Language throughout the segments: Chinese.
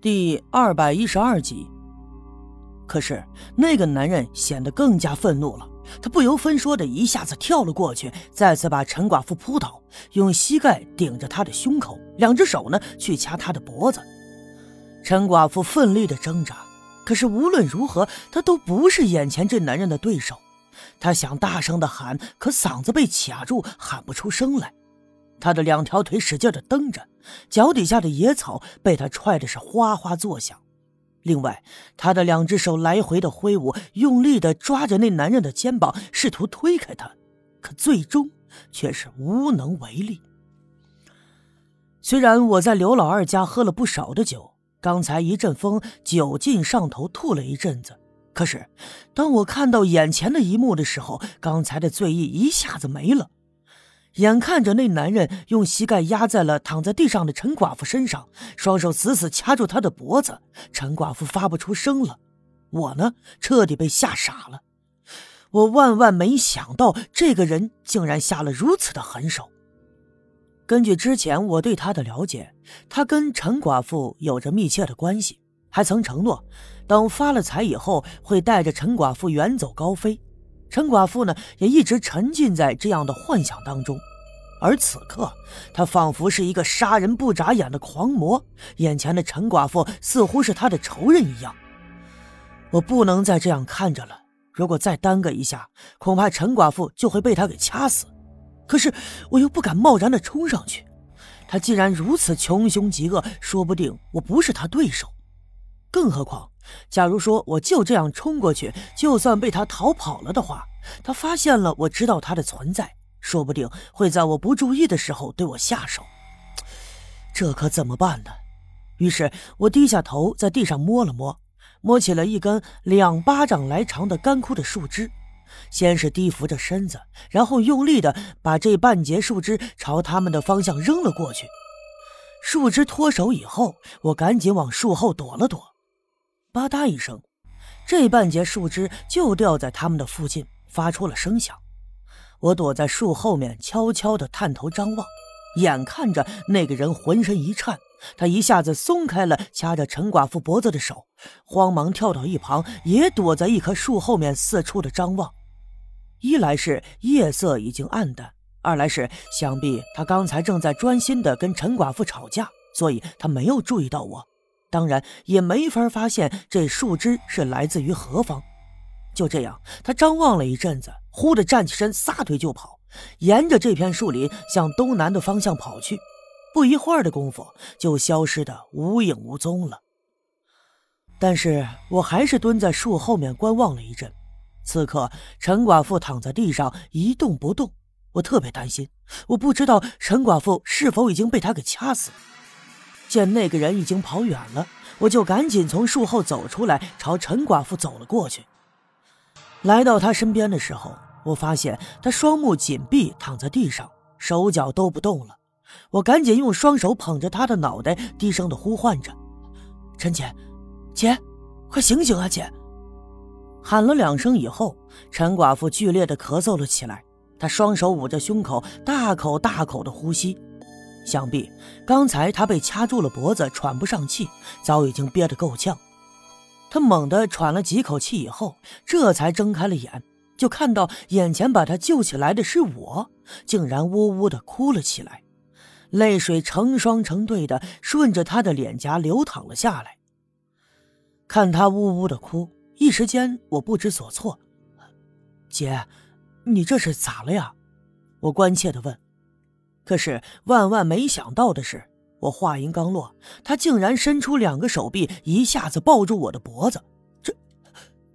第二百一十二集。可是那个男人显得更加愤怒了，他不由分说的一下子跳了过去，再次把陈寡妇扑倒，用膝盖顶着她的胸口，两只手呢去掐她的脖子。陈寡妇奋力的挣扎，可是无论如何，她都不是眼前这男人的对手。她想大声的喊，可嗓子被卡住，喊不出声来。他的两条腿使劲的蹬着，脚底下的野草被他踹的是哗哗作响。另外，他的两只手来回的挥舞，用力的抓着那男人的肩膀，试图推开他，可最终却是无能为力。虽然我在刘老二家喝了不少的酒，刚才一阵风，酒劲上头，吐了一阵子。可是，当我看到眼前的一幕的时候，刚才的醉意一下子没了。眼看着那男人用膝盖压在了躺在地上的陈寡妇身上，双手死死掐住她的脖子，陈寡妇发不出声了。我呢，彻底被吓傻了。我万万没想到，这个人竟然下了如此的狠手。根据之前我对他的了解，他跟陈寡妇有着密切的关系，还曾承诺，等发了财以后会带着陈寡妇远走高飞。陈寡妇呢，也一直沉浸在这样的幻想当中。而此刻，他仿佛是一个杀人不眨眼的狂魔，眼前的陈寡妇似乎是他的仇人一样。我不能再这样看着了，如果再耽搁一下，恐怕陈寡妇就会被他给掐死。可是我又不敢贸然的冲上去，他既然如此穷凶极恶，说不定我不是他对手。更何况，假如说我就这样冲过去，就算被他逃跑了的话，他发现了我知道他的存在。说不定会在我不注意的时候对我下手，这可怎么办呢？于是我低下头在地上摸了摸，摸起了一根两巴掌来长的干枯的树枝，先是低伏着身子，然后用力的把这半截树枝朝他们的方向扔了过去。树枝脱手以后，我赶紧往树后躲了躲，吧嗒一声，这半截树枝就掉在他们的附近，发出了声响。我躲在树后面，悄悄地探头张望，眼看着那个人浑身一颤，他一下子松开了掐着陈寡妇脖子的手，慌忙跳到一旁，也躲在一棵树后面四处的张望。一来是夜色已经暗淡，二来是想必他刚才正在专心地跟陈寡妇吵架，所以他没有注意到我，当然也没法发现这树枝是来自于何方。就这样，他张望了一阵子。忽地站起身，撒腿就跑，沿着这片树林向东南的方向跑去。不一会儿的功夫，就消失的无影无踪了。但是我还是蹲在树后面观望了一阵。此刻，陈寡妇躺在地上一动不动，我特别担心，我不知道陈寡妇是否已经被他给掐死。见那个人已经跑远了，我就赶紧从树后走出来，朝陈寡妇走了过去。来到他身边的时候。我发现他双目紧闭，躺在地上，手脚都不动了。我赶紧用双手捧着他的脑袋，低声的呼唤着：“陈姐，姐，快醒醒啊，姐！”喊了两声以后，陈寡妇剧烈的咳嗽了起来。她双手捂着胸口，大口大口的呼吸。想必刚才他被掐住了脖子，喘不上气，早已经憋得够呛。他猛地喘了几口气以后，这才睁开了眼。就看到眼前把他救起来的是我，竟然呜呜的哭了起来，泪水成双成对的顺着他的脸颊流淌了下来。看他呜呜的哭，一时间我不知所措。姐，你这是咋了呀？我关切的问。可是万万没想到的是，我话音刚落，他竟然伸出两个手臂，一下子抱住我的脖子。这，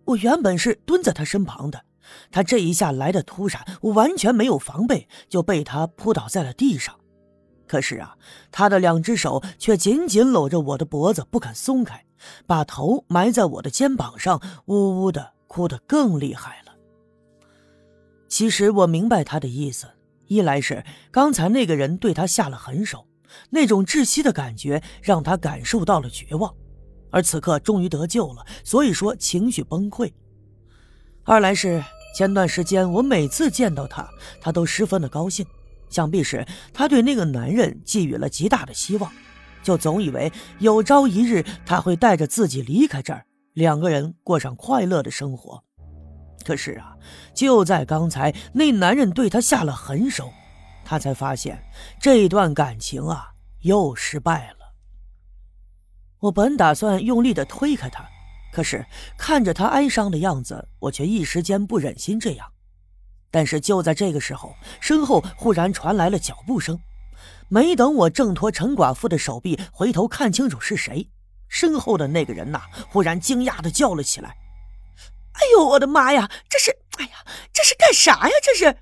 我原本是蹲在他身旁的。他这一下来的突然，我完全没有防备，就被他扑倒在了地上。可是啊，他的两只手却紧紧搂着我的脖子，不肯松开，把头埋在我的肩膀上，呜呜的哭得更厉害了。其实我明白他的意思，一来是刚才那个人对他下了狠手，那种窒息的感觉让他感受到了绝望，而此刻终于得救了，所以说情绪崩溃。二来是前段时间我每次见到他，他都十分的高兴，想必是他对那个男人寄予了极大的希望。就总以为有朝一日他会带着自己离开这儿，两个人过上快乐的生活。可是啊，就在刚才，那男人对他下了狠手，他才发现这段感情啊又失败了。我本打算用力的推开他，可是看着他哀伤的样子，我却一时间不忍心这样。但是就在这个时候，身后忽然传来了脚步声。没等我挣脱陈寡妇的手臂，回头看清楚是谁，身后的那个人呐，忽然惊讶的叫了起来：“哎呦，我的妈呀！这是……哎呀，这是干啥呀？这是！”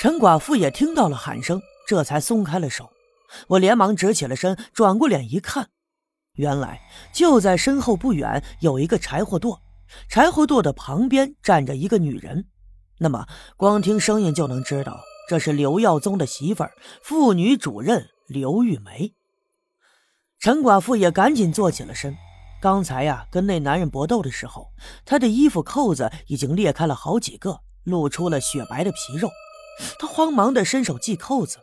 陈寡妇也听到了喊声，这才松开了手。我连忙直起了身，转过脸一看，原来就在身后不远有一个柴火垛，柴火垛的旁边站着一个女人。那么，光听声音就能知道。这是刘耀宗的媳妇儿，妇女主任刘玉梅。陈寡妇也赶紧坐起了身。刚才呀，跟那男人搏斗的时候，他的衣服扣子已经裂开了好几个，露出了雪白的皮肉。他慌忙的伸手系扣子，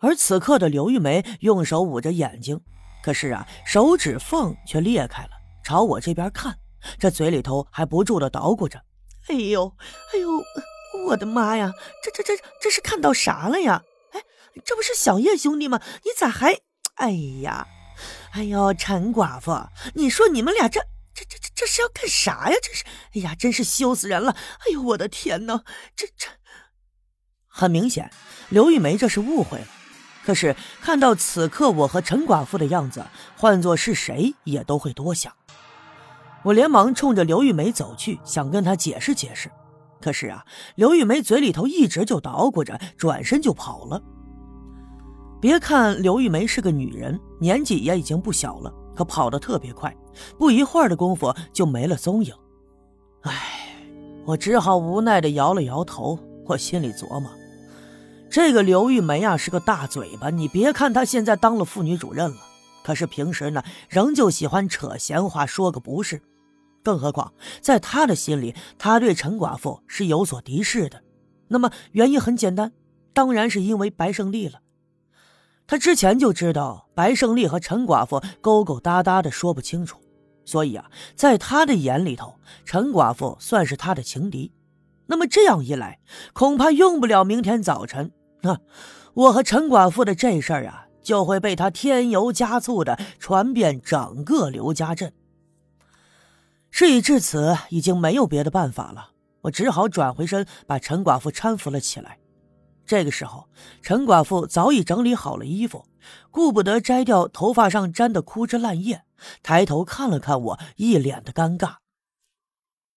而此刻的刘玉梅用手捂着眼睛，可是啊，手指缝却裂开了，朝我这边看，这嘴里头还不住的捣鼓着：“哎呦，哎呦。”我的妈呀，这这这这是看到啥了呀？哎，这不是小叶兄弟吗？你咋还……哎呀，哎呦，陈寡妇，你说你们俩这这这这这是要干啥呀？这是，哎呀，真是羞死人了！哎呦，我的天哪，这这……很明显，刘玉梅这是误会了。可是看到此刻我和陈寡妇的样子，换做是谁也都会多想。我连忙冲着刘玉梅走去，想跟她解释解释。可是啊，刘玉梅嘴里头一直就捣鼓着，转身就跑了。别看刘玉梅是个女人，年纪也已经不小了，可跑得特别快，不一会儿的功夫就没了踪影。唉，我只好无奈的摇了摇头。我心里琢磨，这个刘玉梅啊是个大嘴巴。你别看她现在当了妇女主任了，可是平时呢，仍旧喜欢扯闲话，说个不是。更何况，在他的心里，他对陈寡妇是有所敌视的。那么原因很简单，当然是因为白胜利了。他之前就知道白胜利和陈寡妇勾勾搭搭的，说不清楚。所以啊，在他的眼里头，陈寡妇算是他的情敌。那么这样一来，恐怕用不了明天早晨，那我和陈寡妇的这事儿啊，就会被他添油加醋的传遍整个刘家镇。事已至此，已经没有别的办法了，我只好转回身，把陈寡妇搀扶了起来。这个时候，陈寡妇早已整理好了衣服，顾不得摘掉头发上沾的枯枝烂叶，抬头看了看我，一脸的尴尬。